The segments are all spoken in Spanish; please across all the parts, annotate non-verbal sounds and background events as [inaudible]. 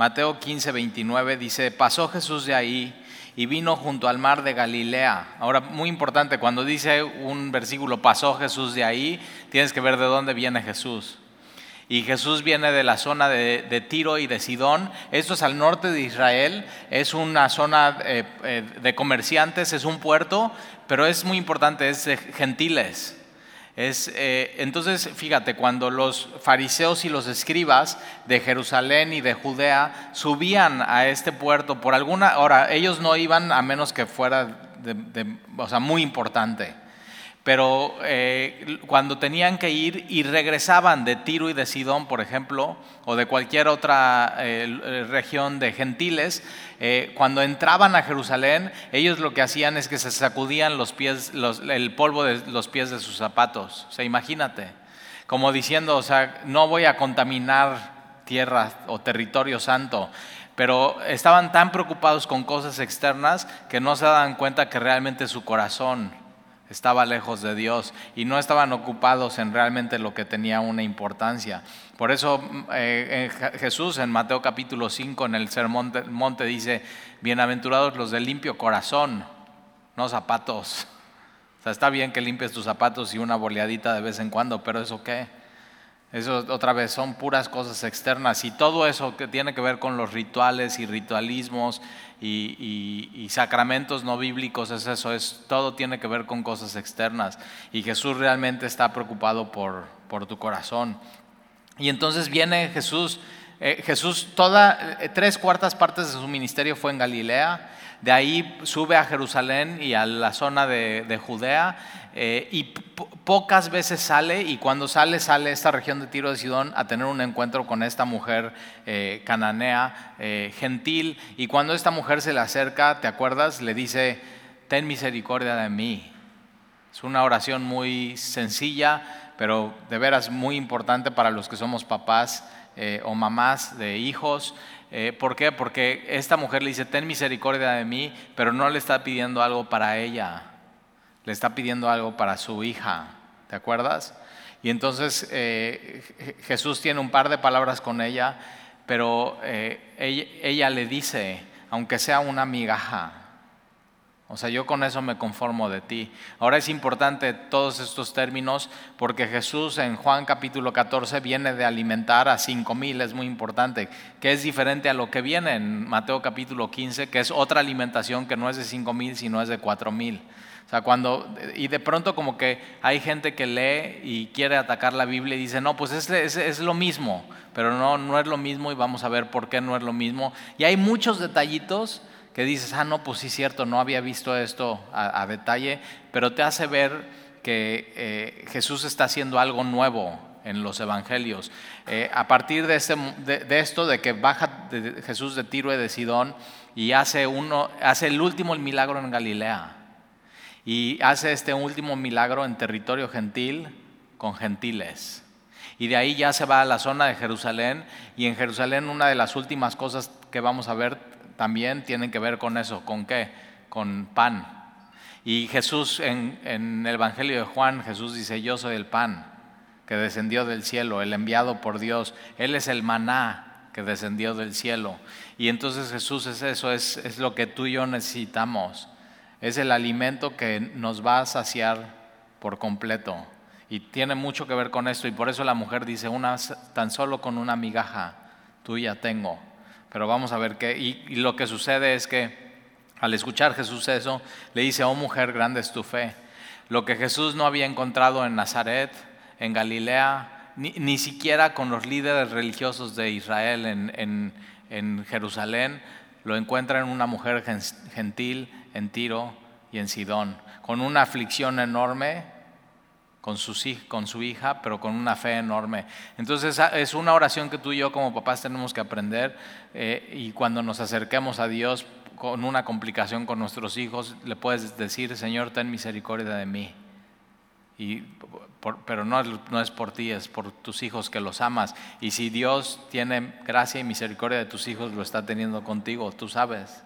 Mateo 15, 29 dice, pasó Jesús de ahí y vino junto al mar de Galilea. Ahora, muy importante, cuando dice un versículo, pasó Jesús de ahí, tienes que ver de dónde viene Jesús. Y Jesús viene de la zona de, Tiro y de Sidón. Esto es al norte de Israel. Es una zona eh, eh, de comerciantes, es un puerto, pero es muy importante, es de gentiles. Es, eh, entonces, fíjate, cuando los fariseos y los escribas de Jerusalén y de Judea subían a este puerto por alguna hora, ellos no iban a menos que fuera o sea, muy importante pero eh, cuando tenían que ir y regresaban de Tiro y de Sidón, por ejemplo, o de cualquier otra eh, región de gentiles, eh, cuando entraban a Jerusalén, ellos lo que hacían es que se sacudían los pies, el polvo de los pies de sus zapatos. O sea, imagínate, como diciendo, o sea, no voy a contaminar tierra o territorio santo pero estaban tan preocupados con cosas externas que no se daban cuenta que realmente su corazón estaba lejos de Dios y no estaban ocupados en realmente lo que tenía una importancia. Por eso mm, eh, Jesús en Mateo capítulo 5 en el Sermón del Monte dice, bienaventurados los de limpio corazón, no zapatos. [laughs] O sea, está bien que limpies tus zapatos y una boleadita de vez en cuando, pero eso qué? Eso otra vez son puras cosas externas y todo eso que tiene que ver con los rituales y ritualismos y, sacramentos no bíblicos es eso, es, todo tiene que ver con cosas externas y Jesús realmente está preocupado por, por tu corazón. Y entonces viene Jesús, eh, Jesús toda, eh, tres cuartas partes de su ministerio fue en Galilea, de ahí sube a Jerusalén y a la zona de, Judea eh, y pocas veces sale y cuando sale sale esta región de Tiro de Sidón a tener un encuentro con esta mujer eh, cananea eh, gentil y cuando esta mujer se le acerca, ¿te acuerdas? Le dice, ten misericordia de mí. Es una oración muy sencilla, pero de veras muy importante para los que somos papás o mamás de hijos. Eh, ¿Por qué? Porque esta mujer le dice, ten misericordia de mí, pero no le está pidiendo algo para ella, le está pidiendo algo para su hija, ¿te acuerdas? Y entonces eh, Jesús tiene un par de palabras con ella, pero eh, ella le dice, aunque sea una migaja, o sea, yo con eso me conformo de ti. Ahora es importante todos estos términos porque Jesús en Juan capítulo 14 viene de alimentar a cinco mil, es muy importante, que es diferente a lo que viene en Mateo capítulo 15, que es otra alimentación que no es de cinco mil, sino es de cuatro mil. O sea, cuando, y de pronto como que hay gente que lee y quiere atacar la Biblia y dice, no, pues es, es, es lo mismo, pero no, no es lo mismo y vamos a ver por qué no es lo mismo. Y hay muchos detallitos que dices, ah, no, pues sí, cierto, no había visto esto a, detalle, pero te hace ver que eh, Jesús está haciendo algo nuevo en los evangelios. Eh, a partir de, este, de, esto, de que baja Jesús de Tiro y de Sidón y hace, uno, hace el último milagro en Galilea y hace este último milagro en territorio gentil con gentiles. Y de ahí ya se va a la zona de Jerusalén y en Jerusalén una de las últimas cosas que vamos a ver también tienen que ver con eso. ¿Con qué? Con pan. Y Jesús en, el Evangelio de Juan, Jesús dice, yo soy el pan que descendió del cielo, el enviado por Dios. Él es el maná que descendió del cielo. Y entonces Jesús es eso, es, es lo que tú y yo necesitamos. Es el alimento que nos va a saciar por completo. Y tiene mucho que ver con esto. Y por eso la mujer dice, una, tan solo con una migaja tuya tengo pero vamos a ver qué. Y, lo que sucede es que al escuchar Jesús eso, le dice, oh mujer, grande es tu fe. Lo que Jesús no había encontrado en Nazaret, en Galilea, ni, siquiera con los líderes religiosos de Israel en, en Jerusalén, lo encuentra en una mujer gentil en Tiro y en Sidón, con una aflicción enorme con su, con su hija, pero con una fe enorme. Entonces ah, es una oración que tú y yo como papás tenemos que aprender eh, y cuando nos acerquemos a Dios con una complicación con nuestros hijos, le puedes decir, Señor, ten misericordia de mí. Y, pero no, no es por ti, es por tus hijos que los amas. Y si Dios tiene gracia y misericordia de tus hijos, lo está teniendo contigo, tú sabes,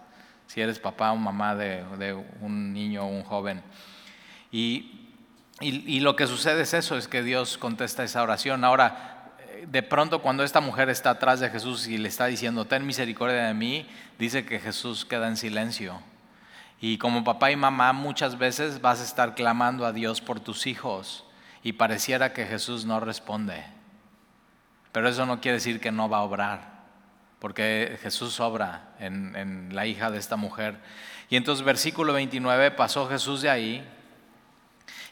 si eres papá o mamá de, de un niño o un joven. Y y, lo que sucede es eso, es que Dios contesta esa oración. Ahora, de pronto cuando esta mujer está atrás de Jesús y le está diciendo, ten misericordia de mí, dice que Jesús queda en silencio. Y como papá y mamá muchas veces vas a estar clamando a Dios por tus hijos y pareciera que Jesús no responde. Pero eso no quiere decir que no va a obrar, porque Jesús obra en, en la hija de esta mujer. Y entonces versículo 29, pasó Jesús de ahí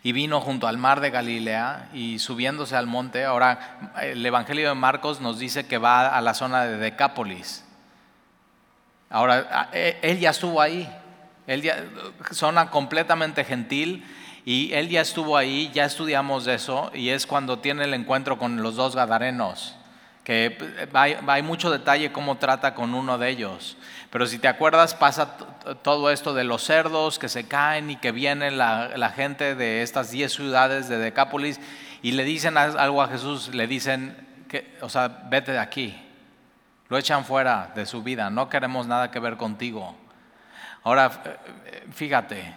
y vino junto al mar de Galilea y subiéndose al monte, ahora el Evangelio de Marcos nos dice que va a la zona de Decápolis. Ahora, e, él ya estuvo ahí, él zona completamente gentil, y él ya estuvo ahí, ya estudiamos eso, y es cuando tiene el encuentro con los dos gadarenos, que hay, mucho detalle cómo trata con uno de ellos. Pero si te acuerdas, pasa todo esto de los cerdos que se caen y que viene la, gente de estas diez ciudades de Decápolis y le dicen algo a Jesús, le dicen, que, o sea, vete de aquí. Lo echan fuera de su vida, no queremos nada que ver contigo. Ahora, fíjate,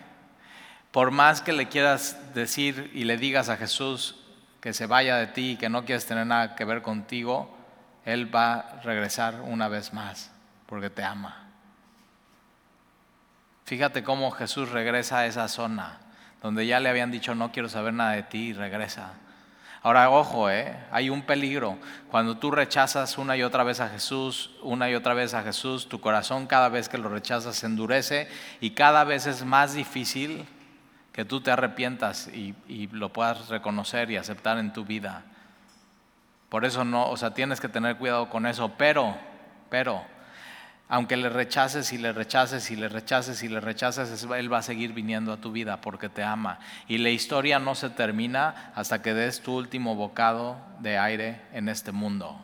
por más que le quieras decir y le digas a Jesús que se vaya de ti y que no quieres tener nada que ver contigo, Él va a regresar una vez más porque te ama. Fíjate cómo Jesús regresa a esa zona donde ya le habían dicho no quiero saber nada de ti y regresa. Ahora, ojo, ¿eh? hay un peligro. Cuando tú rechazas una y otra vez a Jesús, una y otra vez a Jesús, tu corazón cada vez que lo rechazas se endurece y cada vez es más difícil que tú te arrepientas y, y lo puedas reconocer y aceptar en tu vida. Por eso no, o sea, tienes que tener cuidado con eso, pero, pero, aunque le rechaces y le rechaces y le rechaces y le rechaces, Él va a seguir viniendo a tu vida porque te ama. Y la historia no se termina hasta que des tu último bocado de aire en este mundo.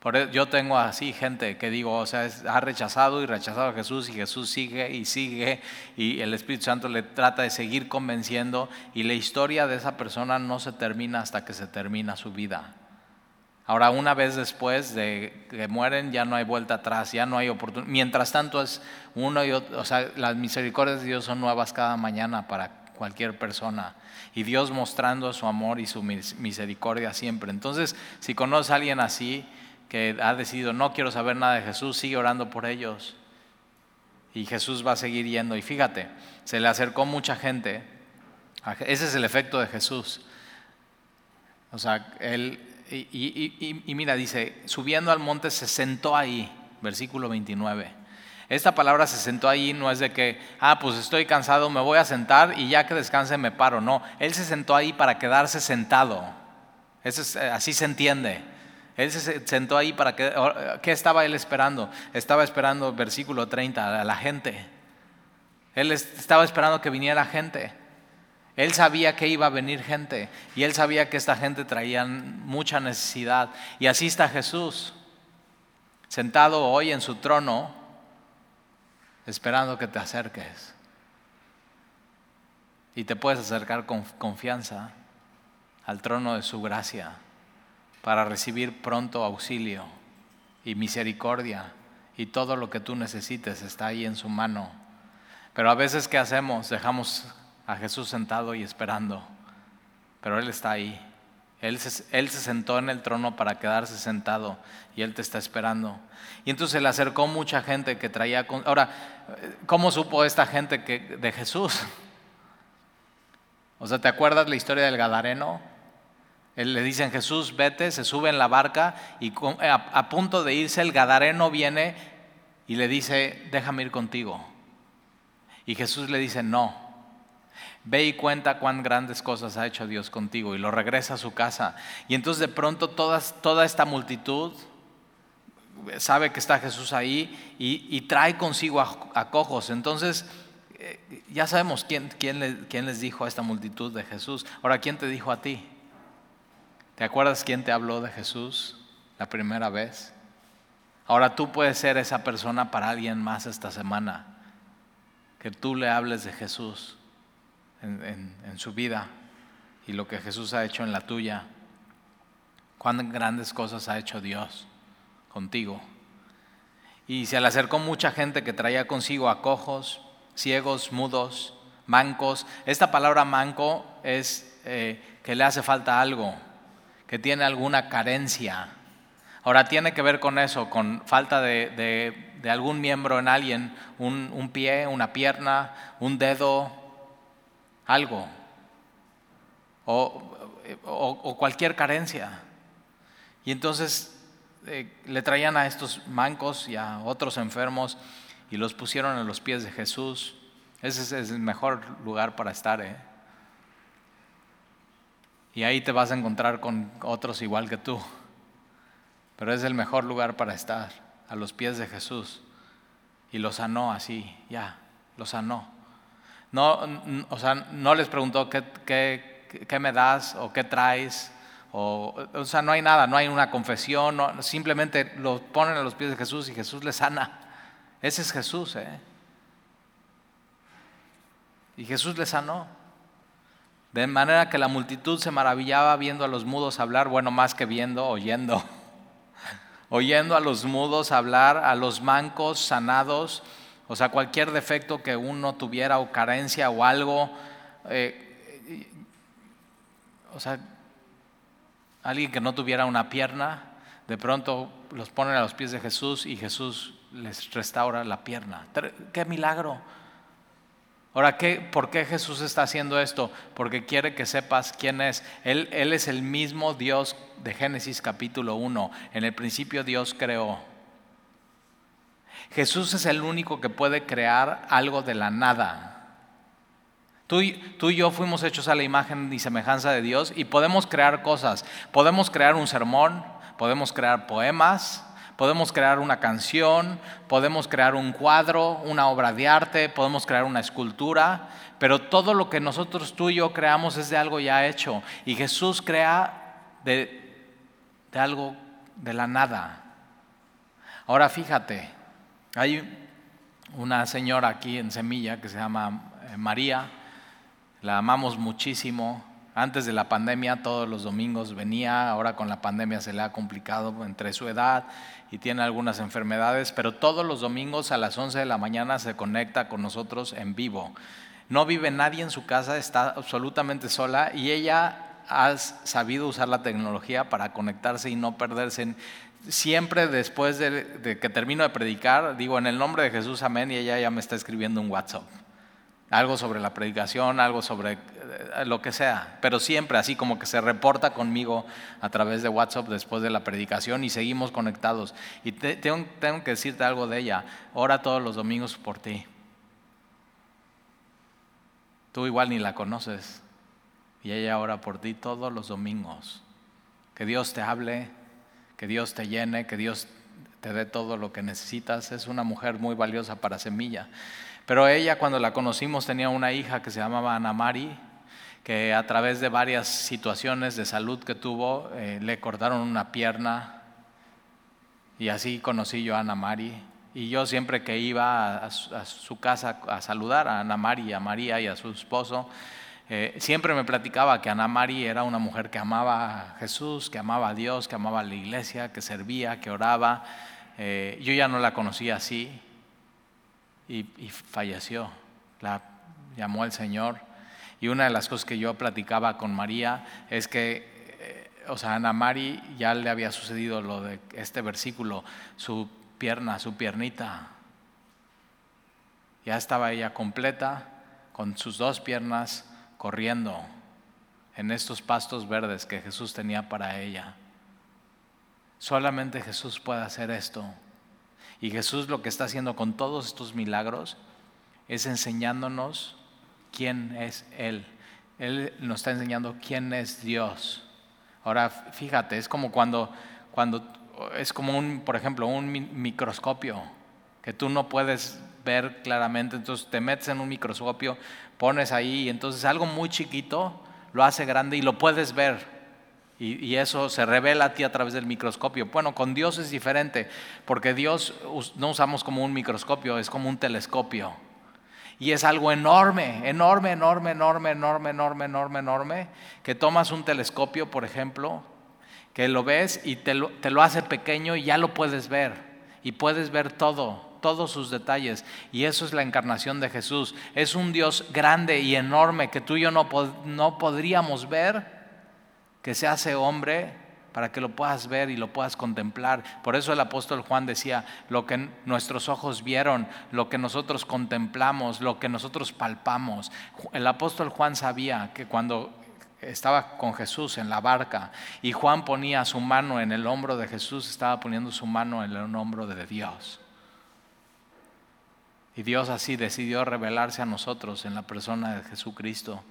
Por e, yo tengo así gente que digo, o sea, ha rechazado y rechazado a Jesús y Jesús sigue y sigue y el Espíritu Santo le trata de seguir convenciendo y la historia de esa persona no se termina hasta que se termina su vida. Ahora, una vez después de que mueren, ya no hay vuelta atrás, ya no hay oportunidad. Mientras tanto, es uno y otro, o sea, las misericordias de Dios son nuevas cada mañana para cualquier persona. Y Dios mostrando su amor y su misericordia siempre. Entonces, si conoces a alguien así, que ha decidido, no quiero saber nada de Jesús, sigue orando por ellos. Y Jesús va a seguir yendo. Y fíjate, se le acercó mucha gente. Ese es el efecto de Jesús. O sea, él y, mira, dice, subiendo al monte se sentó ahí, versículo 29. Esta palabra se sentó ahí no es de que, ah, pues estoy cansado, me voy a sentar y ya que descanse me paro. No, él se sentó ahí para quedarse sentado. Eh, así se entiende. Él se sentó ahí para que, ¿qué estaba él esperando? Estaba esperando, versículo 30, a la gente. Él estaba esperando que viniera gente. Él sabía que iba a venir gente y él sabía que esta gente traía mucha necesidad. Y así está Jesús, sentado hoy en su trono, esperando que te acerques. Y te puedes acercar con confianza al trono de su gracia para recibir pronto auxilio y misericordia y todo lo que tú necesites está ahí en su mano. Pero a veces, ¿qué hacemos? Dejamos a Jesús sentado y esperando, pero Él está ahí. Él se, sentó en el trono para quedarse sentado y Él te está esperando. Y entonces se le acercó mucha gente que traía... Ahora, ¿cómo supo esta gente que, de Jesús? O sea, ¿te acuerdas la historia del Gadareno? Él le dicen, Jesús, vete, se sube en la barca y a, a punto de irse el Gadareno viene y le dice, déjame ir contigo. Y Jesús le dice, no, Ve y cuenta cuán grandes cosas ha hecho Dios contigo y lo regresa a su casa. Y entonces de pronto toda esta multitud sabe que está Jesús ahí y, trae consigo a, cojos. Entonces eh, ya sabemos quién, quién, quién les dijo a esta multitud de Jesús. Ahora, ¿quién te dijo a ti? ¿Te acuerdas quién te habló de Jesús la primera vez? Ahora tú puedes ser esa persona para alguien más esta semana. Que tú le hables de Jesús en, su vida y lo que Jesús ha hecho en la tuya. Cuán grandes cosas ha hecho Dios contigo. Y se le acercó mucha gente que traía consigo a cojos, ciegos, mudos, mancos. Esta palabra manco es eh, que le hace falta algo, que tiene alguna carencia. Ahora tiene que ver con eso, con falta de, algún miembro en alguien, un, pie, una pierna, un dedo, algo, o, cualquier carencia. Y entonces eh, le traían a estos mancos y a otros enfermos y los pusieron en los pies de Jesús. Ese es el mejor lugar para estar. ¿eh? Y ahí te vas a encontrar con otros igual que tú. Pero es el mejor lugar para estar, a los pies de Jesús. Y lo sanó así, ya, lo sanó. No, o sea, no les preguntó qué, qué, me das o qué traes. O, o, sea, no hay nada, no hay una confesión, simplemente lo ponen a los pies de Jesús y Jesús le sana. Ese es Jesús, ¿eh? Y Jesús le sanó. De manera que la multitud se maravillaba viendo a los mudos hablar, bueno, más que viendo, oyendo. [laughs] oyendo a los mudos hablar, a los mancos sanados, o sea, cualquier defecto que uno tuviera o carencia o algo. Eh, o sea, alguien que no tuviera una pierna, de pronto los ponen a los pies de Jesús y Jesús les restaura la pierna. ¡Qué milagro! Ahora, ¿qué, ¿por qué Jesús está haciendo esto? Porque quiere que sepas quién es. Él, él es el mismo Dios de Génesis capítulo 1. En el principio Dios creó. Jesús es el único que puede crear algo de la nada. Tú, tú, y yo fuimos hechos a la imagen y semejanza de Dios y podemos crear cosas. Podemos crear un sermón, podemos crear poemas, Podemos crear una canción, podemos crear un cuadro, una obra de arte, podemos crear una escultura, pero todo lo que nosotros tú y yo creamos es de algo ya hecho. Y Jesús crea de, algo de la nada. Ahora fíjate, hay una señora aquí en Semilla que se llama eh, María, la amamos muchísimo. Antes de la pandemia todos los domingos venía, ahora con la pandemia se le ha complicado entre su edad y tiene algunas enfermedades, pero todos los domingos a las 11 de la mañana se conecta con nosotros en vivo. No vive nadie en su casa, está absolutamente sola y ella ha sabido usar la tecnología para conectarse y no perderse. Siempre después de, que termino de predicar, digo en el nombre de Jesús, amén, y ella ya me está escribiendo un WhatsApp algo sobre la predicación, algo sobre eh, lo que sea, pero siempre así como que se reporta conmigo a través de WhatsApp después de la predicación y seguimos conectados. Y tengo, tengo que decirte algo de ella, ora todos los domingos por ti. Tú igual ni la conoces y ella ora por ti todos los domingos. Que Dios te hable, que Dios te llene, que Dios te dé todo lo que necesitas. Es una mujer muy valiosa para Semilla. Pero ella cuando la conocimos tenía una hija que se llamaba Ana Mari, que a través de varias situaciones de salud que tuvo, eh, le cortaron una pierna y así conocí yo a Ana Mari. Y yo siempre que iba a, su casa a saludar a Ana Mari, a María y a su esposo, eh, siempre me platicaba que Ana Mari era una mujer que amaba a Jesús, que amaba a Dios, que amaba a la iglesia, que servía, que oraba. Eh, yo ya no la conocía así, y, falleció. La llamó el Señor. Y una de las cosas que yo platicaba con María es que, eh, o sea, Ana Mari ya le había sucedido lo de este versículo, su pierna, su piernita. Ya estaba ella completa, con sus dos piernas, corriendo en estos pastos verdes que Jesús tenía para ella. Solamente Jesús puede hacer esto. Y Jesús lo que está haciendo con todos estos milagros es enseñándonos quién es Él. Él nos está enseñando quién es Dios. Ahora, fíjate, es como cuando, cuando es como un, por ejemplo, un microscopio que tú no puedes ver claramente, entonces te metes en un microscopio, pones ahí y entonces algo muy chiquito lo hace grande y lo puedes ver. Y, eso se revela a ti a través del microscopio. Bueno, con Dios es diferente, porque Dios no usamos como un microscopio, es como un telescopio. Y es algo enorme, enorme, enorme, enorme, enorme, enorme, enorme, enorme, que tomas un telescopio, por ejemplo, que lo ves y te lo, te lo hace pequeño y ya lo puedes ver. Y puedes ver todo, todos sus detalles. Y eso es la encarnación de Jesús. Es un Dios grande y enorme que tú y yo no, no podríamos ver que se hace hombre para que lo puedas ver y lo puedas contemplar. Por eso el apóstol Juan decía, lo que nuestros ojos vieron, lo que nosotros contemplamos, lo que nosotros palpamos. El apóstol Juan sabía que cuando estaba con Jesús en la barca y Juan ponía su mano en el hombro de Jesús, estaba poniendo su mano en el hombro de Dios. Y Dios así decidió revelarse a nosotros en la persona de Jesucristo.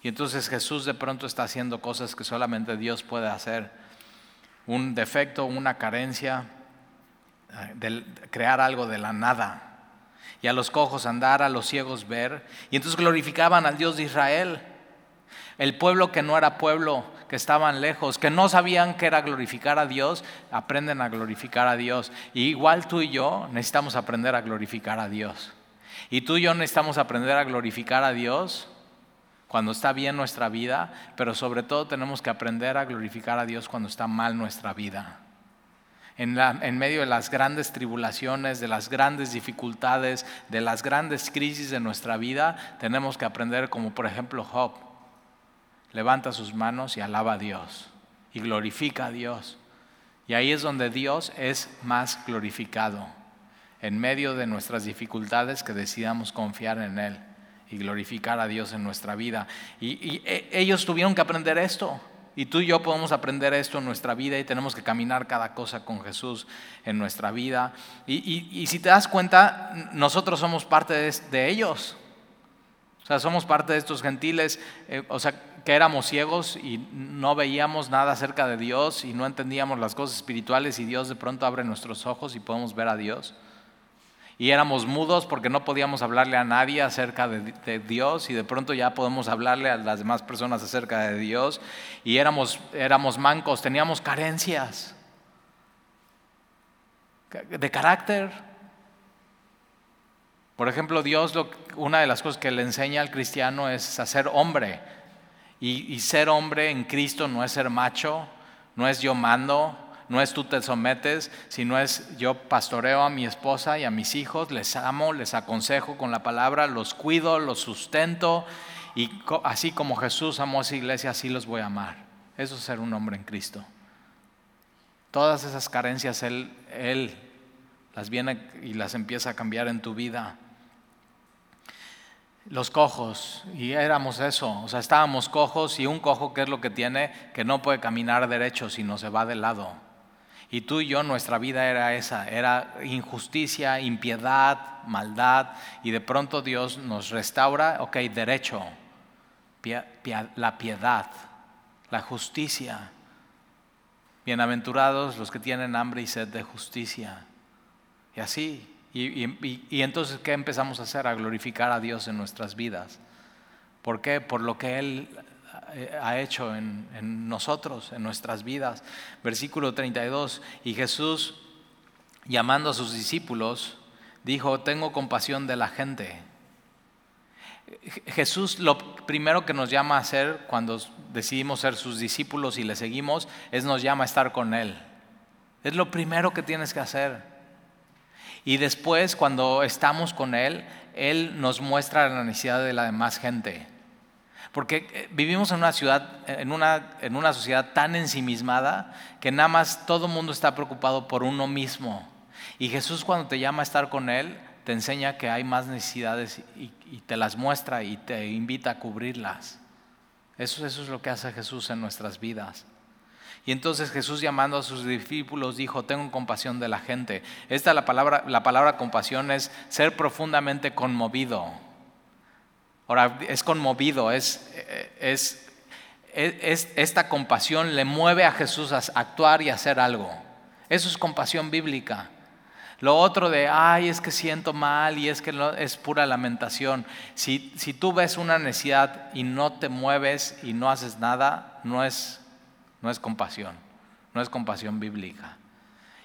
Y entonces Jesús de pronto está haciendo cosas que solamente Dios puede hacer. Un defecto, una carencia, eh, crear algo de la nada. Y a los cojos andar, a los ciegos ver. Y entonces glorificaban al Dios de Israel. El pueblo que no era pueblo, que estaban lejos, que no sabían que era glorificar a Dios, aprenden a glorificar a Dios. Y igual tú y yo necesitamos aprender a glorificar a Dios. Y tú y yo necesitamos aprender a glorificar a Dios cuando está bien nuestra vida, pero sobre todo tenemos que aprender a glorificar a Dios cuando está mal nuestra vida. En, medio de las grandes tribulaciones, de las grandes dificultades, de las grandes crisis de nuestra vida, tenemos que aprender como por ejemplo Job levanta sus manos y alaba a Dios y glorifica a Dios. Y ahí es donde Dios es más glorificado, en medio de nuestras dificultades que decidamos confiar en Él y glorificar a Dios en nuestra vida. Y, e, ellos tuvieron que aprender esto. Y tú y yo podemos aprender esto en nuestra vida y tenemos que caminar cada cosa con Jesús en nuestra vida. Y, si te das cuenta, nosotros somos parte de, ellos. O sea, somos parte de estos gentiles. Eh, o sea, que éramos ciegos y no veíamos nada acerca de Dios y no entendíamos las cosas espirituales y Dios de pronto abre nuestros ojos y podemos ver a Dios. Y éramos mudos porque no podíamos hablarle a nadie acerca de, Dios y de pronto ya podemos hablarle a las demás personas acerca de Dios. Y éramos, éramos mancos, teníamos carencias de carácter. Por ejemplo, Dios, una de las cosas que le enseña al cristiano es a ser hombre. Y, ser hombre en Cristo no es ser macho, no es yo mando, no es tú te sometes, sino es yo pastoreo a mi esposa y a mis hijos, les amo, les aconsejo con la palabra, los cuido, los sustento y así como Jesús amó a esa iglesia, así los voy a amar. Eso es ser un hombre en Cristo. Todas esas carencias Él, él las viene y las empieza a cambiar en tu vida los cojos, y éramos eso, o sea, estábamos cojos y un cojo, ¿qué es lo que tiene? Que no puede caminar derecho, sino se va de lado. Y tú y yo, nuestra vida era esa, era injusticia, impiedad, maldad, y de pronto Dios nos restaura, ok, derecho, la piedad, la justicia. Bienaventurados los que tienen hambre y sed de justicia. Y así, y, entonces, ¿qué empezamos a hacer? A glorificar a Dios en nuestras vidas. ¿Por qué? Por lo que Él eh, ha hecho en, en nosotros, en nuestras vidas. Versículo 32, y Jesús, llamando a sus discípulos, dijo, tengo compasión de la gente. Jesús lo primero que nos llama a hacer cuando decidimos ser sus discípulos y le seguimos es nos llama a estar con Él. Es lo primero que tienes que hacer. Y después, cuando estamos con Él, Él nos muestra la necesidad de la demás gente. Porque eh, vivimos en una ciudad, en una, en una sociedad tan ensimismada que nada más todo el mundo está preocupado por uno mismo. Y Jesús cuando te llama a estar con Él, te enseña que hay más necesidades y, te las muestra y te invita a cubrirlas. Eso, eso es lo que hace Jesús en nuestras vidas. Y entonces Jesús llamando a sus discípulos dijo, tengo compasión de la gente. Esta la palabra, la palabra compasión es ser profundamente conmovido. Ahora, es conmovido, es, es, es, esta compasión le mueve a Jesús a actuar y hacer algo. Eso es compasión bíblica. Lo otro de, ay, es que siento mal y es que es pura lamentación. Si, si tú ves una necesidad y no te mueves y no haces nada, no es no es compasión, no es compasión bíblica.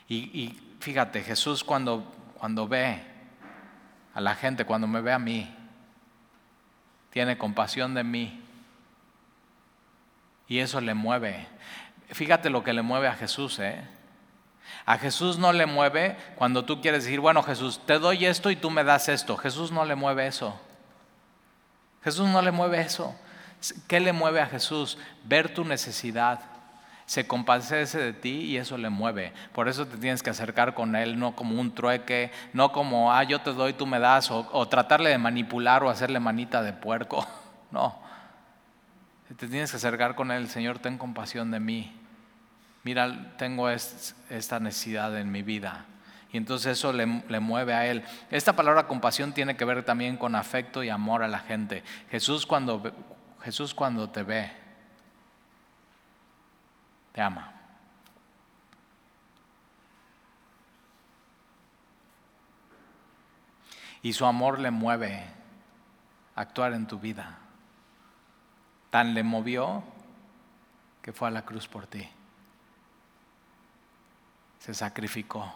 Y, fíjate, Jesús cuando, cuando ve a la gente, cuando me ve a mí, tiene compasión de mí. Y eso le mueve. Fíjate lo que le mueve a Jesús, ¿eh? A Jesús no le mueve cuando tú quieres decir, bueno Jesús, te doy esto y tú me das esto. Jesús no le mueve eso. Jesús no le mueve eso ¿Qué le mueve a Jesús? Ver tu necesidad. Se compadece de ti y eso le mueve. Por eso te tienes que acercar con Él, no como un trueque, no como, ah, yo te doy, tú me das, o, tratarle de manipular o hacerle manita de puerco. [laughs] No. Te tienes que acercar con Él, Señor, ten compasión de mí. Mira, tengo esta necesidad en mi vida. Y entonces eso le, le, mueve a Él. Esta palabra compasión tiene que ver también con afecto y amor a la gente. Jesús cuando, Jesús cuando te ve, te ama. Y su amor le mueve a actuar en tu vida. Tan le movió que fue a la cruz por ti. Se sacrificó.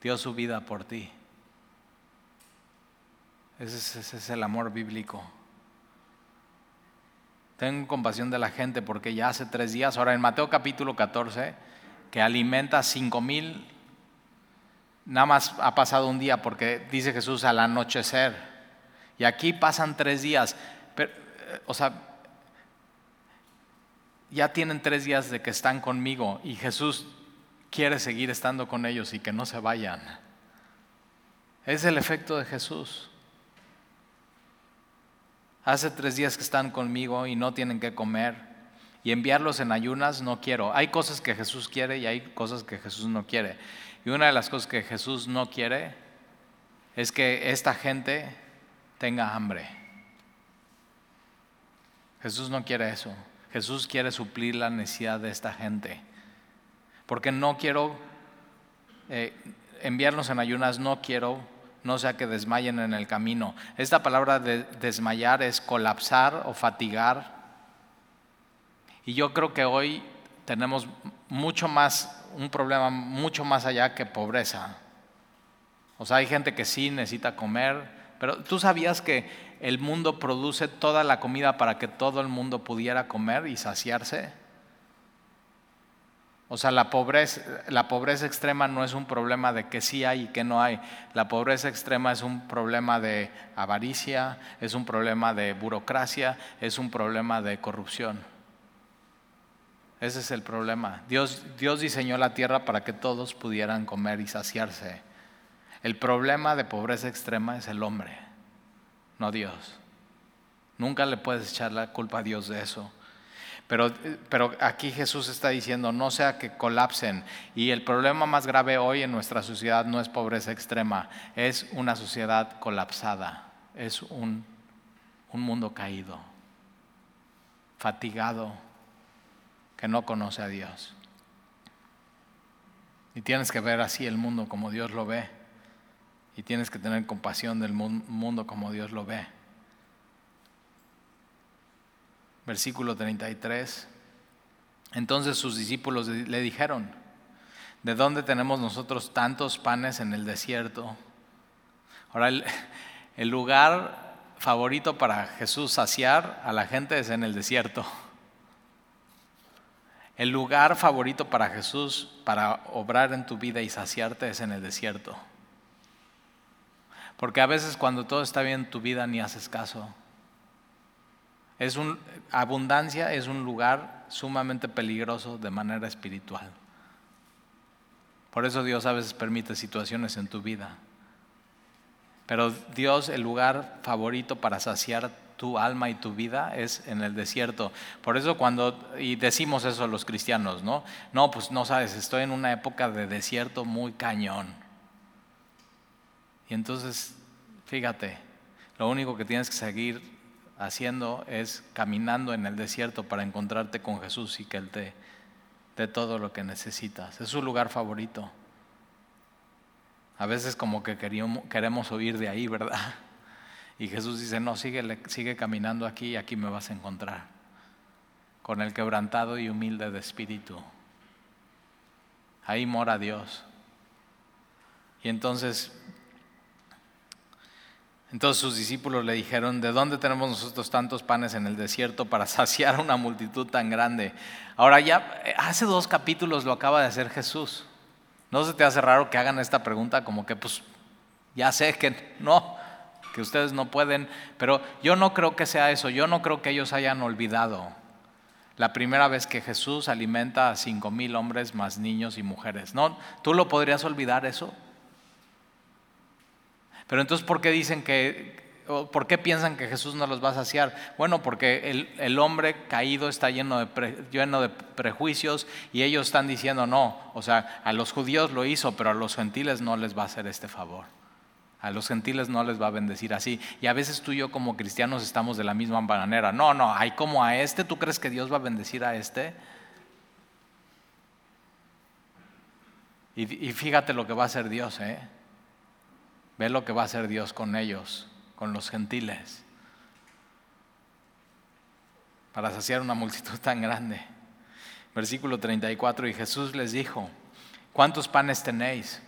Dio su vida por ti. Ese es, el amor bíblico. Tengo compasión de la gente porque ya hace tres días, ahora en Mateo capítulo 14, que alimenta cinco mil, nada más ha pasado un día porque dice Jesús al anochecer. Y aquí pasan tres días. Pero, eh, o sea, ya tienen tres días de que están conmigo y Jesús quiere seguir estando con ellos y que no se vayan. Es el efecto de Jesús. Hace tres días que están conmigo y no tienen que comer. Y enviarlos en ayunas no quiero. Hay cosas que Jesús quiere y hay cosas que Jesús no quiere. Y una de las cosas que Jesús no quiere es que esta gente tenga hambre. Jesús no quiere eso. Jesús quiere suplir la necesidad de esta gente. Porque no quiero eh, enviarlos en ayunas, no quiero no sea que desmayen en el camino. Esta palabra de desmayar es colapsar o fatigar. Y yo creo que hoy tenemos mucho más, un problema mucho más allá que pobreza. O sea, hay gente que sí necesita comer, pero tú sabías que el mundo produce toda la comida para que todo el mundo pudiera comer y saciarse. O sea, la pobreza, la pobreza extrema no es un problema de que sí hay y que no hay. La pobreza extrema es un problema de avaricia, es un problema de burocracia, es un problema de corrupción. Ese es el problema. Dios, Dios diseñó la tierra para que todos pudieran comer y saciarse. El problema de pobreza extrema es el hombre, no Dios. Nunca le puedes echar la culpa a Dios de eso. Pero, aquí Jesús está diciendo, no sea que colapsen. Y el problema más grave hoy en nuestra sociedad no es pobreza extrema, es una sociedad colapsada, es un, un mundo caído, fatigado, que no conoce a Dios. Y tienes que ver así el mundo como Dios lo ve. Y tienes que tener compasión del mundo como Dios lo ve. Versículo 33. Entonces sus discípulos le dijeron, ¿de dónde tenemos nosotros tantos panes en el desierto? Ahora, [laughs] el, lugar favorito para Jesús saciar a la gente es en el desierto. El lugar favorito para Jesús para obrar en tu vida y saciarte es en el desierto. Porque a veces cuando todo está bien en tu vida ni haces caso. Es un, abundancia es un lugar sumamente peligroso de manera espiritual. Por eso Dios a veces permite situaciones en tu vida. Pero Dios, el lugar favorito para saciar tu alma y tu vida es en el desierto. Por eso cuando, y decimos eso a los cristianos, ¿no? No, pues no sabes, estoy en una época de desierto muy cañón. Y entonces, fíjate, lo único que tienes que seguir haciendo es caminando en el desierto para encontrarte con Jesús y que Él te dé todo lo que necesitas. Es su lugar favorito. A veces como que queremos oír de ahí, ¿verdad? Y Jesús dice, no, sigue, sigue caminando aquí y aquí me vas a encontrar. Con el quebrantado y humilde de espíritu. Ahí mora Dios. Y entonces entonces sus discípulos le dijeron, ¿de dónde tenemos nosotros tantos panes en el desierto para [laughs] saciar una multitud tan grande? Ahora ya, eh, hace dos capítulos lo acaba de hacer Jesús. ¿No se te hace raro que hagan esta pregunta como que pues ya sé que no? que ustedes no pueden, pero yo no creo que sea eso, yo no creo que ellos hayan olvidado la primera vez que Jesús alimenta a cinco mil hombres más niños y mujeres. ¿No? ¿Tú lo podrías olvidar eso? Pero entonces, ¿por qué dicen que, por qué piensan que Jesús no los va a saciar? Bueno, porque el, hombre caído está lleno de, lleno de prejuicios y ellos están diciendo no. O sea, a los judíos lo hizo, pero a los gentiles no les va a hacer este favor. A los gentiles no les va a bendecir así. Y a veces tú y yo como cristianos estamos de la misma manera. No, no, hay como a este, ¿tú crees que Dios va a bendecir a este? Y fíjate lo que va a hacer Dios, ¿eh? Ve lo que va a hacer Dios con ellos, con los gentiles, para saciar una multitud tan grande. Versículo 34, y Jesús les dijo, ¿cuántos panes tenéis?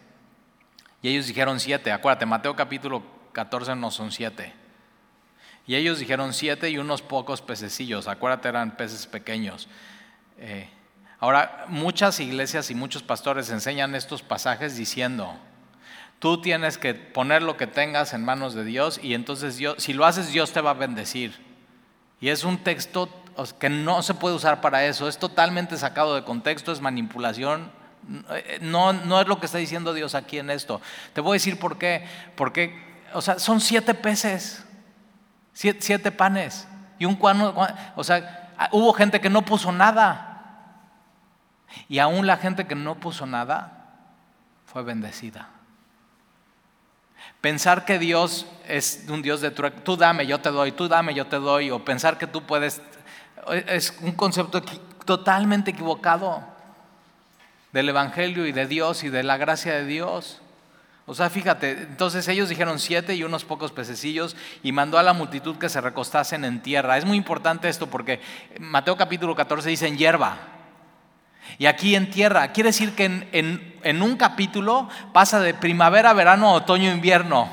Y ellos dijeron siete. Acuérdate, Mateo capítulo 14 no son siete. Y ellos dijeron siete y unos pocos pececillos. Acuérdate, eran peces pequeños. Eh, ahora, muchas iglesias y muchos pastores enseñan estos pasajes diciendo, tú tienes que poner lo que tengas en manos de Dios y entonces Dios, si lo haces, Dios te va a bendecir. Y es un texto que no se puede usar para eso, es totalmente sacado de contexto, es manipulación no, no es lo que está diciendo Dios aquí en esto. Te voy a decir por qué. Porque, o sea, son siete peces, siete, panes y un cuano. O sea, hubo gente que no puso nada. Y aún la gente que no puso nada fue bendecida. Pensar que Dios es un Dios de tú dame, yo te doy, tú dame, yo te doy, o pensar que tú puedes, es un concepto totalmente equivocado del Evangelio y de Dios y de la gracia de Dios. O sea, fíjate, entonces ellos dijeron siete y unos pocos pececillos y mandó a la multitud que se recostasen en tierra. Es muy importante esto porque Mateo capítulo 14 dice en hierba. Y aquí en tierra, quiere decir que en, un capítulo pasa de primavera, verano, otoño, invierno.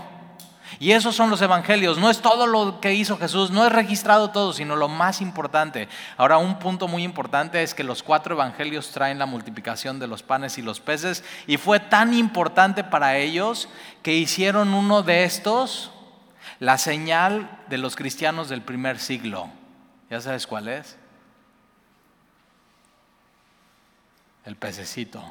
Y esos son los evangelios. No es todo lo que hizo Jesús, no es registrado todo, sino lo más importante. Ahora, un punto muy importante es que los cuatro evangelios traen la multiplicación de los panes y los peces. Y fue tan importante para ellos que hicieron uno de estos la señal de los cristianos del primer siglo. ¿Ya sabes cuál es? El pececito.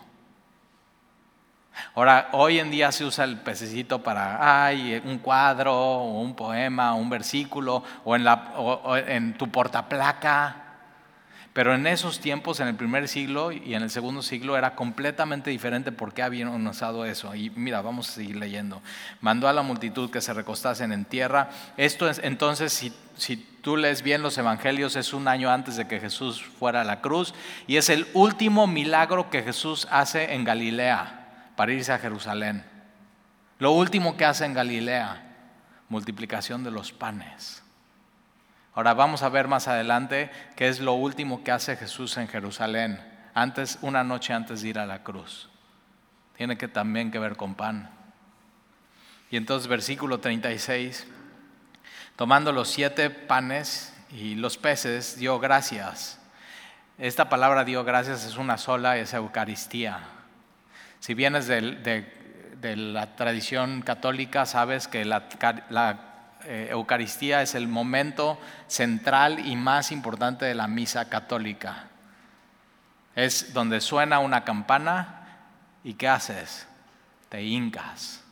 Ahora, hoy en día se usa el pececito para ay, un cuadro, o un poema, un versículo, o en, la, en tu portaplaca. Pero en esos tiempos, en el primer siglo y en el segundo siglo, era completamente diferente por qué habían usado eso. Y mira, vamos a seguir leyendo. Mandó a la multitud que se recostasen en tierra. Esto es, entonces, si, si tú lees bien los evangelios, es un año antes de que Jesús fuera a la cruz. Y es el último milagro que Jesús hace en Galilea para irse a Jerusalén. Lo último que hace en Galilea, multiplicación de los panes. Ahora vamos a ver más adelante qué es lo último que hace Jesús en Jerusalén, antes, una noche antes de ir a la cruz. Tiene que también que ver con pan. Y entonces versículo 36, tomando los siete panes y los peces, dio gracias. Esta palabra dio gracias es una sola, es Eucaristía. Si vienes de, la tradición católica, sabes que la, eh, Eucaristía es el momento central y más importante de la misa católica. Es donde suena una campana y ¿qué haces? Te hincas.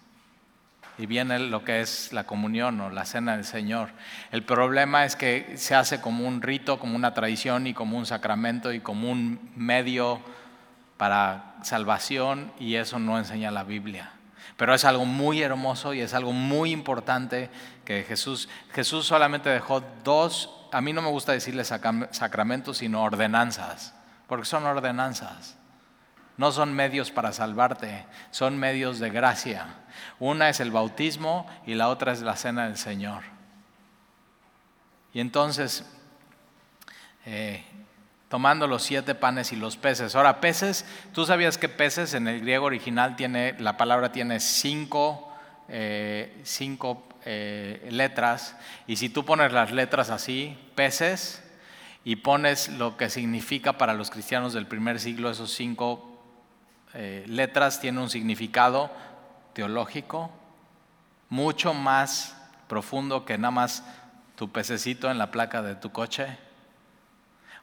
Y viene lo que es la comunión o la cena del Señor. El problema es que se hace como un rito, como una tradición y como un sacramento y como un medio para salvación y eso no enseña la Biblia. Pero es algo muy hermoso y es algo muy importante que Jesús, Jesús solamente dejó dos, a mí no me gusta decirle sacramentos, sino ordenanzas, porque son ordenanzas. No son medios para salvarte, son medios de gracia. Una es el bautismo y la otra es la cena del Señor. Y entonces, eh, tomando los siete panes y los peces. Ahora, peces, tú sabías que peces en el griego original tiene, la palabra tiene cinco, eh, cinco eh, letras, y si tú pones las letras así, peces, y pones lo que significa para los cristianos del primer siglo, esos cinco eh, letras tienen un significado teológico mucho más profundo que nada más tu pececito en la placa de tu coche.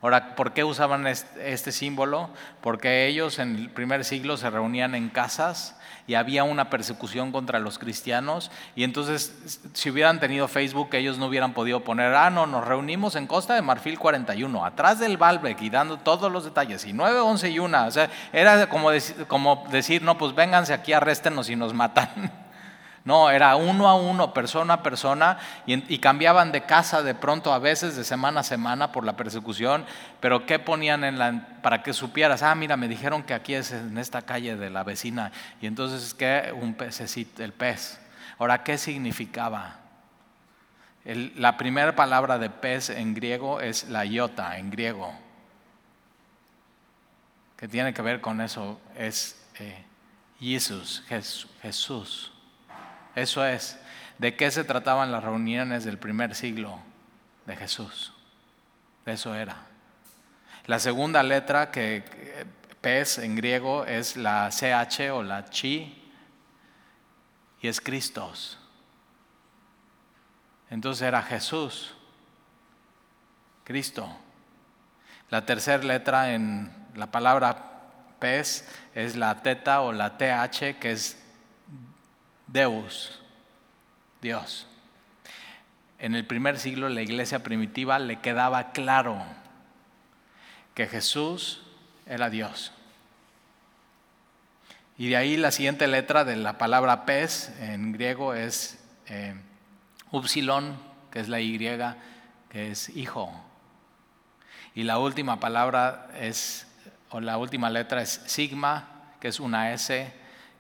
Ahora, ¿por qué usaban este símbolo? Porque ellos en el primer siglo se reunían en casas y había una persecución contra los cristianos y entonces si hubieran tenido Facebook ellos no hubieran podido poner, ah, no, nos reunimos en Costa de Marfil 41, atrás del Balbec y dando todos los detalles, y 9, 11 y 1, o sea, era como, como decir, no, pues vénganse aquí, arréstenos y nos matan. [laughs] No, era uno a uno, persona a persona, y, cambiaban de casa de pronto a veces, de semana a semana por la persecución, pero ¿qué ponían en la, para que supieras? Ah, mira, me dijeron que aquí es en esta calle de la vecina, y entonces, ¿qué? Un pececito, el pez. Ahora, ¿qué significaba? la primera palabra de pez en griego es la iota, en griego, que tiene que ver con eso, es eh, Jesús, Jesús. Eso es, ¿de qué se trataban las reuniones del primer siglo de Jesús? Eso era. La segunda letra que pez en griego es la CH o la chi y es Cristos. Entonces era Jesús, Cristo. La tercera letra en la palabra pez es la teta o la TH que es Deus, Dios. En el primer siglo la iglesia primitiva le quedaba claro que Jesús era Dios. Y de ahí la siguiente letra de la palabra pez en griego es eh, upsilon, que es la Y, que es hijo. Y la última palabra es, o la última letra es sigma, que es una S,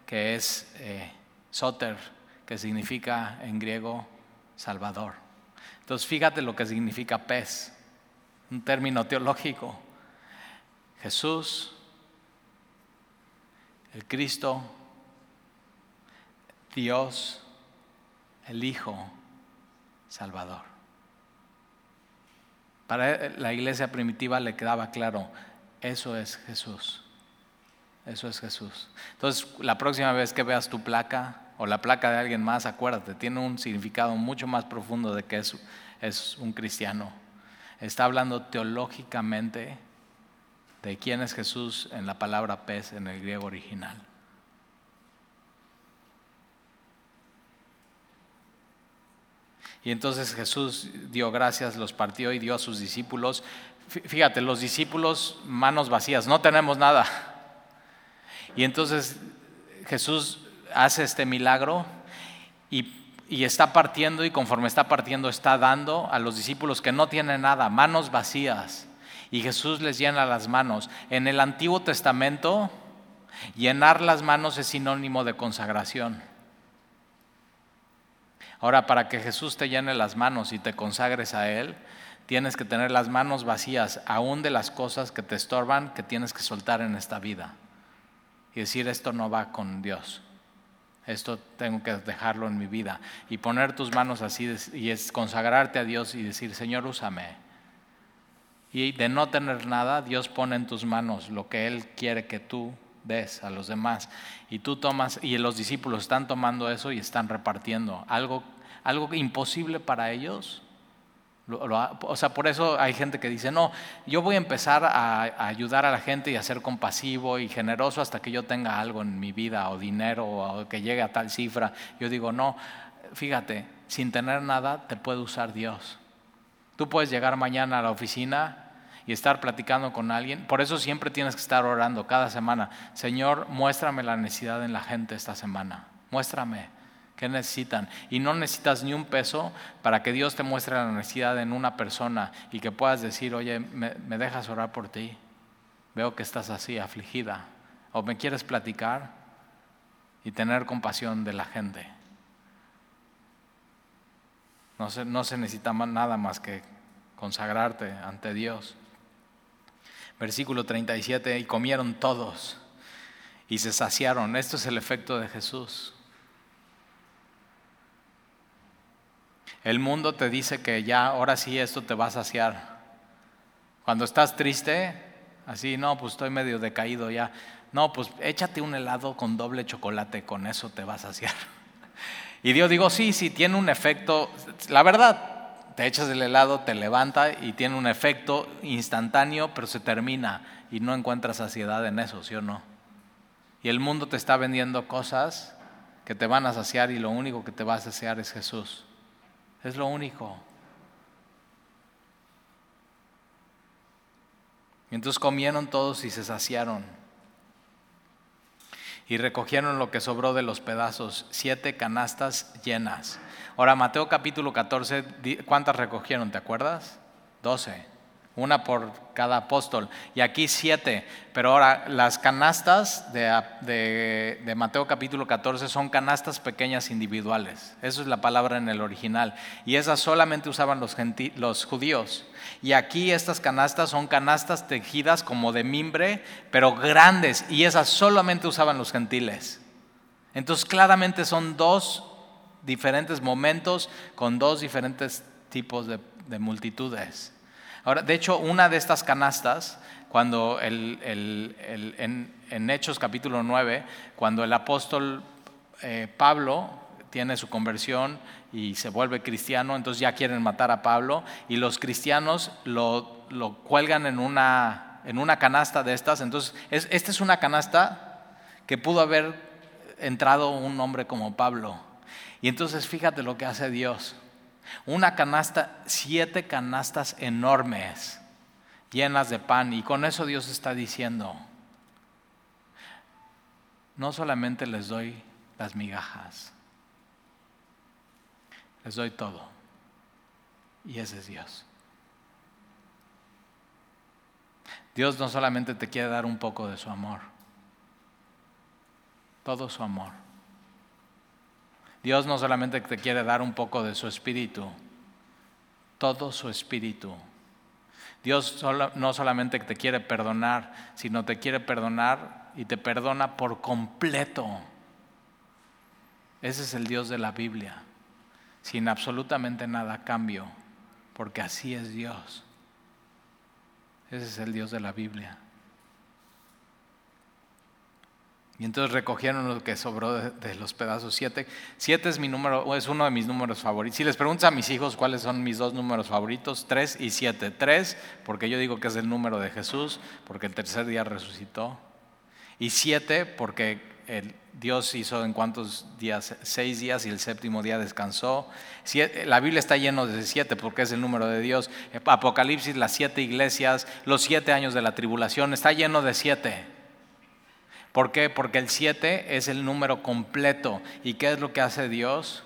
que es eh, soter, que significa en griego salvador. Entonces fíjate lo que significa pez, un término teológico. Jesús, el Cristo, Dios, el Hijo, Salvador. Para la iglesia primitiva le quedaba claro, eso es Jesús. Eso es Jesús. Entonces, la próxima vez que veas tu placa, o la placa de alguien más, acuérdate, tiene un significado mucho más profundo de que es, es un cristiano. Está hablando teológicamente de quién es Jesús en la palabra pez en el griego original. Y entonces Jesús dio gracias, los partió y dio a sus discípulos. Fíjate, los discípulos manos vacías, no tenemos nada. Y entonces Jesús hace este milagro y, está partiendo y conforme está partiendo está dando a los discípulos que no tienen nada, manos vacías. Y Jesús les llena las manos. En el Antiguo Testamento, llenar las manos es sinónimo de consagración. Ahora, para que Jesús te llene las manos y te consagres a Él, tienes que tener las manos vacías, aún de las cosas que te estorban, que tienes que soltar en esta vida. Y decir, esto no va con Dios. Esto tengo que dejarlo en mi vida. Y poner tus manos así y es consagrarte a Dios y decir, Señor, úsame. Y de no tener nada, Dios pone en tus manos lo que Él quiere que tú des a los demás. Y tú tomas, y los discípulos están tomando eso y están repartiendo. Algo, algo imposible para ellos, o sea, por eso hay gente que dice, no, yo voy a empezar a, ayudar a la gente y a ser compasivo y generoso hasta que yo tenga algo en mi vida o dinero o que llegue a tal cifra. Yo digo, no, fíjate, sin tener nada te puede usar Dios. Tú puedes llegar mañana a la oficina y estar platicando con alguien. Por eso siempre tienes que estar orando cada semana. Señor, muéstrame la necesidad en la gente esta semana. Muéstrame. ¿Qué necesitan? Y no necesitas ni un peso para que Dios te muestre la necesidad en una persona y que puedas decir, oye, me, dejas orar por ti. Veo que estás así, afligida. O me quieres platicar y tener compasión de la gente. No se, no se necesita nada más que consagrarte ante Dios. Versículo 37, y comieron todos y se saciaron. Esto es el efecto de Jesús. El mundo te dice que ya, ahora sí, esto te va a saciar. Cuando estás triste, así, no, pues estoy medio decaído ya. No, pues échate un helado con doble chocolate, con eso te va a saciar. [laughs] Y Dios digo, sí, sí, tiene un efecto, la verdad, te echas el helado, te levanta y tiene un efecto instantáneo, pero se termina y no encuentras saciedad en eso, ¿sí o no? Y el mundo te está vendiendo cosas que te van a saciar y lo único que te va a saciar es Jesús. Es lo único. Y entonces comieron todos y se saciaron. Y recogieron lo que sobró de los pedazos, siete canastas llenas. Ahora, Mateo capítulo 14, ¿cuántas recogieron? ¿Te acuerdas? Doce una por cada apóstol, y aquí siete. Pero ahora, las canastas de, Mateo capítulo 14 son canastas pequeñas individuales. Eso es la palabra en el original. Y esas solamente usaban los, los judíos. Y aquí estas canastas son canastas tejidas como de mimbre, pero grandes, y esas solamente usaban los gentiles. Entonces, claramente son dos diferentes momentos con dos diferentes tipos de multitudes. Ahora, de hecho, una de estas canastas, cuando en, Hechos capítulo 9, cuando el apóstol eh, Pablo tiene su conversión y se vuelve cristiano, entonces ya quieren matar a Pablo y los cristianos lo, cuelgan en una, en una canasta de estas. Entonces, esta es una canasta que pudo haber entrado un hombre como Pablo. Y entonces fíjate lo que hace Dios. Una canasta, siete canastas enormes, llenas de pan. Y con eso Dios está diciendo, no solamente les doy las migajas, les doy todo. Y ese es Dios. Dios no solamente te quiere dar un poco de su amor, todo su amor. Dios no solamente te quiere dar un poco de su espíritu, todo su espíritu. Dios no solamente te quiere perdonar, sino te quiere perdonar y te perdona por completo. Ese es el Dios de la Biblia, sin absolutamente nada a cambio, porque así es Dios. Ese es el Dios de la Biblia. Y entonces recogieron lo que sobró de, los pedazos. Siete. Siete es mi número, es uno de mis números favoritos. Si les preguntas a mis hijos cuáles son mis dos números favoritos, tres y siete. Tres, porque yo digo que es el número de Jesús, porque el tercer día resucitó. Y siete, porque Dios hizo en cuántos días, seis días y el séptimo día descansó. la Biblia está lleno de siete porque es el número de Dios. Apocalipsis, las siete iglesias, los siete años de la tribulación, está lleno de siete. ¿Por qué? Porque el 7 es el número completo. ¿Y qué es lo que hace Dios?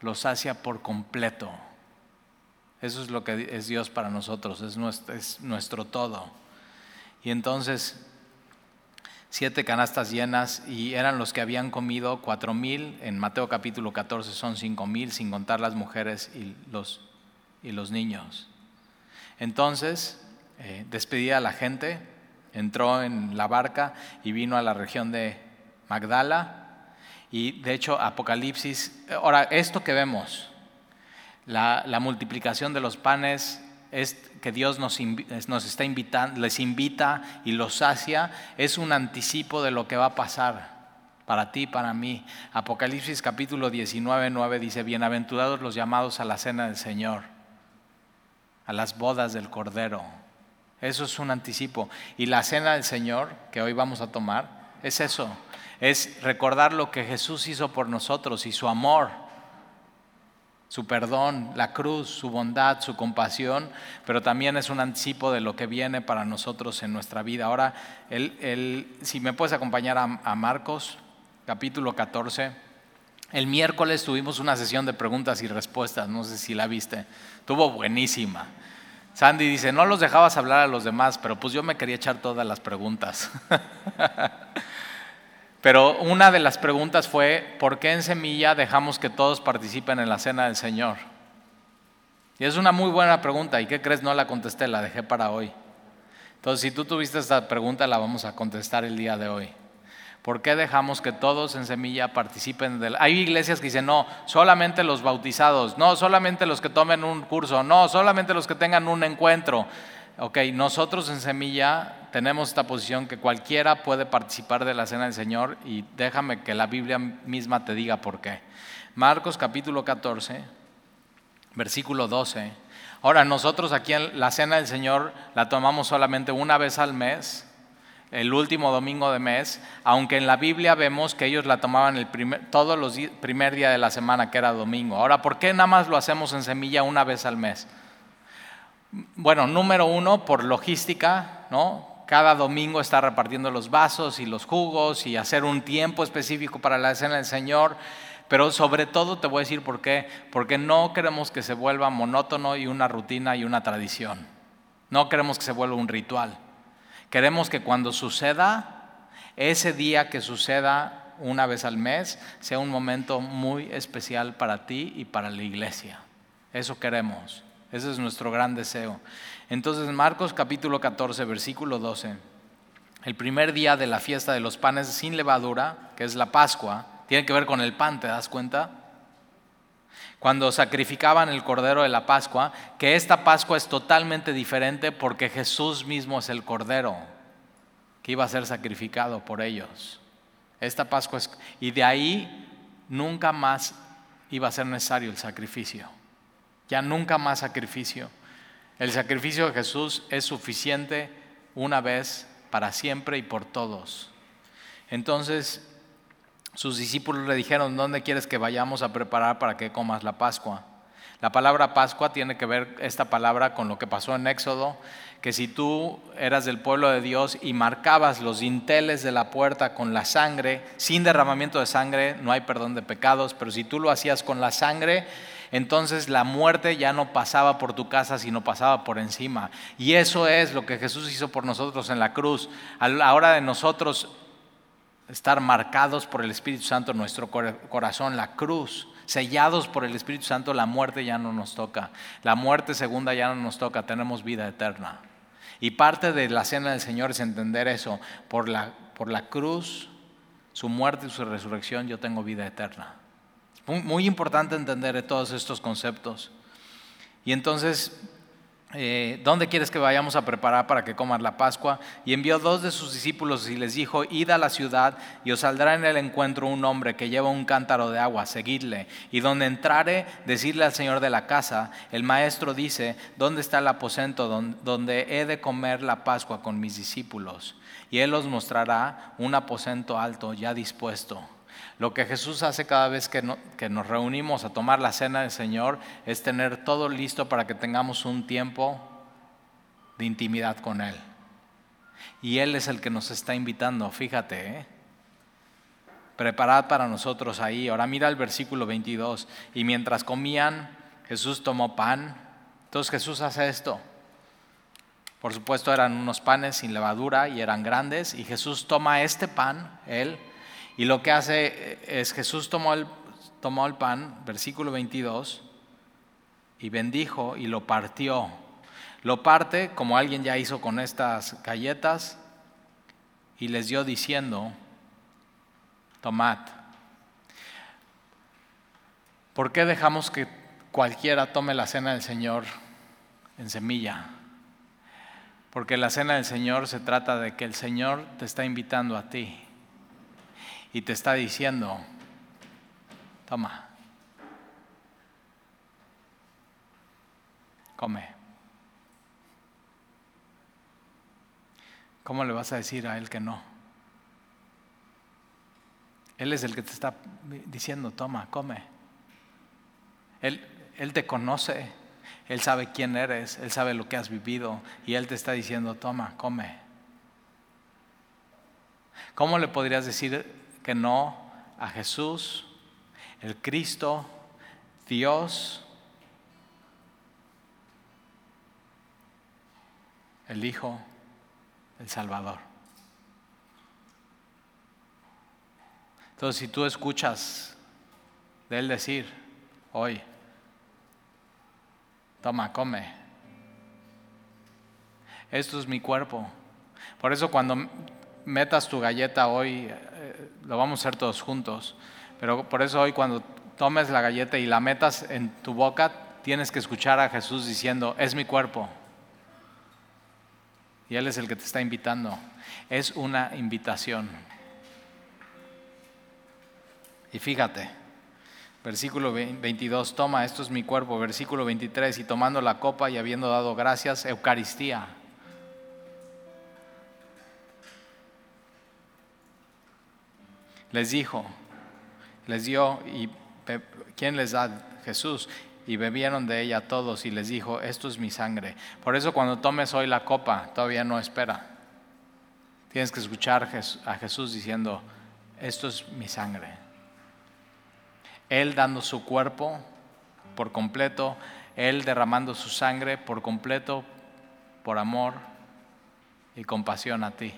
Lo sacia por completo. Eso es lo que es Dios para nosotros, es nuestro, es nuestro todo. Y entonces, siete canastas llenas y eran los que habían comido cuatro mil. En Mateo capítulo 14 son cinco mil, sin contar las mujeres y los, y los niños. Entonces, eh, despedía a la gente entró en la barca y vino a la región de Magdala. Y de hecho, Apocalipsis, ahora, esto que vemos, la, multiplicación de los panes, es que Dios nos, nos, está invitando, les invita y los sacia, es un anticipo de lo que va a pasar para ti para mí. Apocalipsis capítulo 19, 9 dice, bienaventurados los llamados a la cena del Señor, a las bodas del Cordero. Eso es un anticipo. Y la cena del Señor, que hoy vamos a tomar, es eso. Es recordar lo que Jesús hizo por nosotros y su amor, su perdón, la cruz, su bondad, su compasión, pero también es un anticipo de lo que viene para nosotros en nuestra vida. Ahora, si me puedes acompañar a, a Marcos, capítulo 14. El miércoles tuvimos una sesión de preguntas y respuestas, no sé si la viste, estuvo buenísima. Sandy dice, no los dejabas hablar a los demás, pero pues yo me quería echar todas las preguntas. [laughs] pero una de las preguntas fue, ¿por qué en Semilla dejamos que todos participen en la cena del Señor? Y es una muy buena pregunta, ¿y qué crees? No la contesté, la dejé para hoy. Entonces, si tú tuviste esta pregunta, la vamos a contestar el día de hoy. ¿Por qué dejamos que todos en semilla participen del... Hay iglesias que dicen, no, solamente los bautizados, no, solamente los que tomen un curso, no, solamente los que tengan un encuentro. Ok, nosotros en semilla tenemos esta posición que cualquiera puede participar de la cena del Señor y déjame que la Biblia misma te diga por qué. Marcos capítulo 14, versículo 12. Ahora nosotros aquí en la cena del Señor la tomamos solamente una vez al mes, el último domingo de mes, aunque en la Biblia vemos que ellos la tomaban el primer, todos los primer día de la semana, que era domingo. Ahora, ¿por qué nada más lo hacemos en semilla una vez al mes? Bueno, número uno, por logística, ¿no? Cada domingo está repartiendo los vasos y los jugos y hacer un tiempo específico para la cena del Señor. Pero sobre todo te voy a decir por qué. Porque no queremos que se vuelva monótono y una rutina y una tradición. No queremos que se vuelva un ritual. Queremos que cuando suceda, ese día que suceda una vez al mes, sea un momento muy especial para ti y para la iglesia. Eso queremos. Ese es nuestro gran deseo. Entonces, Marcos capítulo 14, versículo 12. El primer día de la fiesta de los panes sin levadura, que es la Pascua, tiene que ver con el pan, ¿te das cuenta? Cuando sacrificaban el cordero de la Pascua, que esta Pascua es totalmente diferente porque Jesús mismo es el cordero que iba a ser sacrificado por ellos. Esta Pascua es... Y de ahí nunca más iba a ser necesario el sacrificio. Ya nunca más sacrificio. El sacrificio de Jesús es suficiente una vez, para siempre y por todos. Entonces, sus discípulos le dijeron, ¿dónde quieres que vayamos a preparar para que comas la Pascua? La palabra Pascua tiene que ver esta palabra con lo que pasó en Éxodo, que si tú eras del pueblo de Dios y marcabas los dinteles de la puerta con la sangre, sin derramamiento de sangre no hay perdón de pecados, pero si tú lo hacías con la sangre, entonces la muerte ya no pasaba por tu casa, sino pasaba por encima. Y eso es lo que Jesús hizo por nosotros en la cruz. A la hora de nosotros estar marcados por el Espíritu Santo nuestro corazón, la cruz, sellados por el Espíritu Santo, la muerte ya no nos toca. La muerte segunda ya no nos toca, tenemos vida eterna. Y parte de la cena del Señor es entender eso. Por la, por la cruz, su muerte y su resurrección, yo tengo vida eterna. Muy, muy importante entender todos estos conceptos. Y entonces eh, ¿dónde quieres que vayamos a preparar para que comas la Pascua? Y envió dos de sus discípulos y les dijo, id a la ciudad y os saldrá en el encuentro un hombre que lleva un cántaro de agua, seguidle. Y donde entrare, decirle al señor de la casa, el maestro dice, ¿dónde está el aposento donde he de comer la Pascua con mis discípulos? Y él os mostrará un aposento alto ya dispuesto. Lo que Jesús hace cada vez que, nos reunimos a tomar la cena del Señor es tener todo listo para que tengamos un tiempo de intimidad con Él. Y Él es el que nos está invitando, fíjate, ¿eh? preparad para nosotros ahí. Ahora mira el versículo 22. Y mientras comían, Jesús tomó pan. Entonces Jesús hace esto. Por supuesto eran unos panes sin levadura y eran grandes. Y Jesús toma este pan, Él, y lo que hace es Jesús tomó el, tomó el pan, versículo 22, y bendijo y lo partió. Lo parte como alguien ya hizo con estas galletas y les dio diciendo, tomad. ¿Por qué dejamos que cualquiera tome la cena del Señor en semilla? Porque la cena del Señor se trata de que el Señor te está invitando a ti y te está diciendo, toma, come. ¿Cómo le vas a decir a él que no? Él es el que te está diciendo, toma, come. Él, él te conoce, Él sabe quién eres, Él sabe lo que has vivido y Él te está diciendo, toma, come. ¿Cómo le podrías decir que no a Jesús, el Cristo, Dios, el Hijo, el Salvador. Entonces, si tú escuchas de Él decir hoy, toma, come, esto es mi cuerpo. Por eso cuando metas tu galleta hoy lo vamos a hacer todos juntos. Pero por eso hoy cuando tomes la galleta y la metas en tu boca, tienes que escuchar a Jesús diciendo, es mi cuerpo. Y Él es el que te está invitando. Es una invitación. Y fíjate, versículo 22, toma, esto es mi cuerpo. Versículo 23, y tomando la copa y habiendo dado gracias, Eucaristía. Les dijo, les dio, y ¿quién les da? Jesús y bebieron de ella todos y les dijo, esto es mi sangre. Por eso cuando tomes hoy la copa, todavía no espera. Tienes que escuchar a Jesús diciendo, esto es mi sangre. Él dando su cuerpo por completo, Él derramando su sangre por completo, por amor y compasión a ti.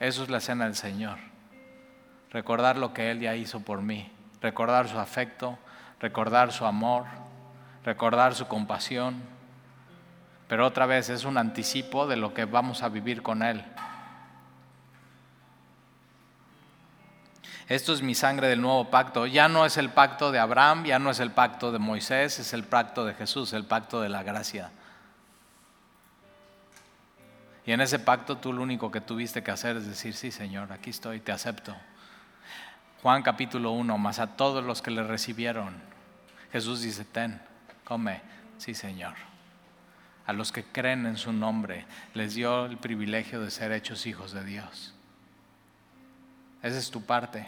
Eso es la cena del Señor. Recordar lo que Él ya hizo por mí, recordar su afecto, recordar su amor, recordar su compasión, pero otra vez es un anticipo de lo que vamos a vivir con Él. Esto es mi sangre del nuevo pacto. Ya no es el pacto de Abraham, ya no es el pacto de Moisés, es el pacto de Jesús, el pacto de la gracia. Y en ese pacto tú lo único que tuviste que hacer es decir, sí Señor, aquí estoy, te acepto. Juan capítulo 1, más a todos los que le recibieron, Jesús dice, ten, come, sí Señor. A los que creen en su nombre les dio el privilegio de ser hechos hijos de Dios. Esa es tu parte.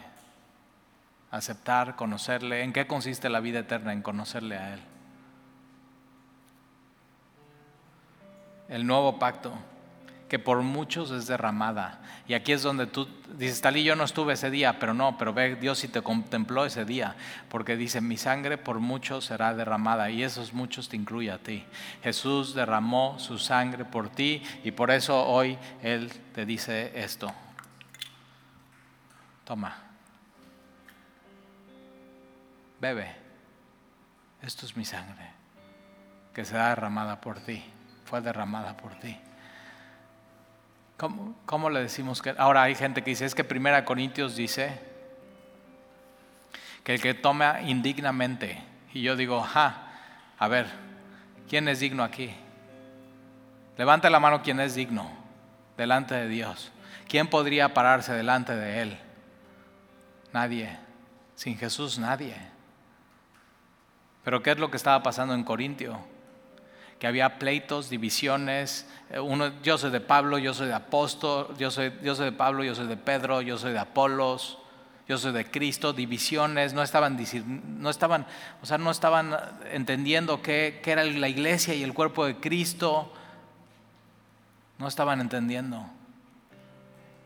Aceptar, conocerle. ¿En qué consiste la vida eterna? En conocerle a Él. El nuevo pacto que por muchos es derramada. Y aquí es donde tú dices, Talí, yo no estuve ese día, pero no, pero ve, Dios sí te contempló ese día, porque dice, mi sangre por muchos será derramada, y esos muchos te incluye a ti. Jesús derramó su sangre por ti, y por eso hoy Él te dice esto. Toma, bebe, esto es mi sangre, que será derramada por ti, fue derramada por ti. ¿Cómo, le decimos que? Ahora hay gente que dice, es que Primera Corintios dice que el que toma indignamente, y yo digo, ja, a ver, ¿quién es digno aquí? Levanta la mano quien es digno delante de Dios. ¿Quién podría pararse delante de Él? Nadie. Sin Jesús nadie. Pero ¿qué es lo que estaba pasando en Corintio? Que había pleitos, divisiones. Eh, uno, yo soy de Pablo, yo soy de apóstol, yo soy, yo soy de Pablo, yo soy de Pedro, yo soy de Apolos, yo soy de Cristo, divisiones, no estaban, no estaban, o sea, no estaban entendiendo qué, qué era la iglesia y el cuerpo de Cristo, no estaban entendiendo.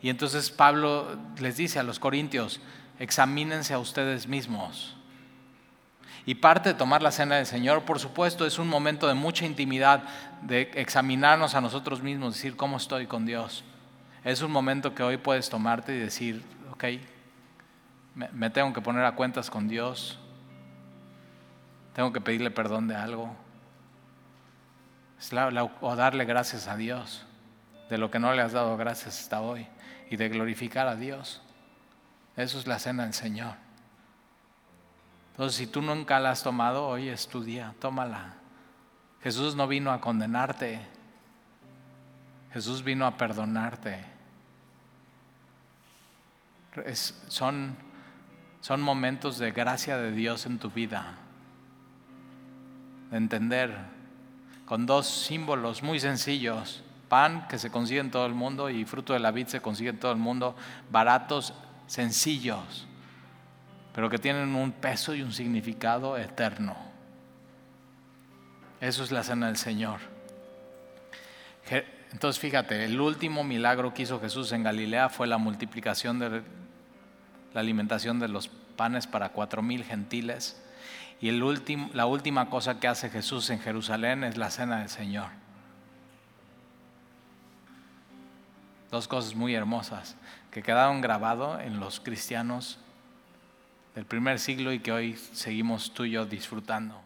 Y entonces Pablo les dice a los corintios, examínense a ustedes mismos y parte de tomar la cena del Señor, por supuesto, es un momento de mucha intimidad, de examinarnos a nosotros mismos, decir cómo estoy con Dios. Es un momento que hoy puedes tomarte y decir, ok, me, tengo que poner a cuentas con Dios, tengo que pedirle perdón de algo, o darle gracias a Dios de lo que no le has dado gracias hasta hoy y de glorificar a Dios. Eso es la cena del Señor. Entonces, si tú nunca la has tomado, hoy es tu día, tómala. Jesús no vino a condenarte, Jesús vino a perdonarte. son, son momentos de gracia de Dios en tu vida, de entender, con dos símbolos muy sencillos, pan que se consigue en todo el mundo y fruto de la vid se consigue en todo el mundo, baratos, sencillos pero que tienen un peso y un significado eterno. Eso es la cena del Señor. Entonces fíjate, el último milagro que hizo Jesús en Galilea fue la multiplicación de la alimentación de los panes para cuatro mil gentiles. Y el la última cosa que hace Jesús en Jerusalén es la cena del Señor. Dos cosas muy hermosas que quedaron grabados en los cristianos del primer siglo y que hoy seguimos tú y yo disfrutando.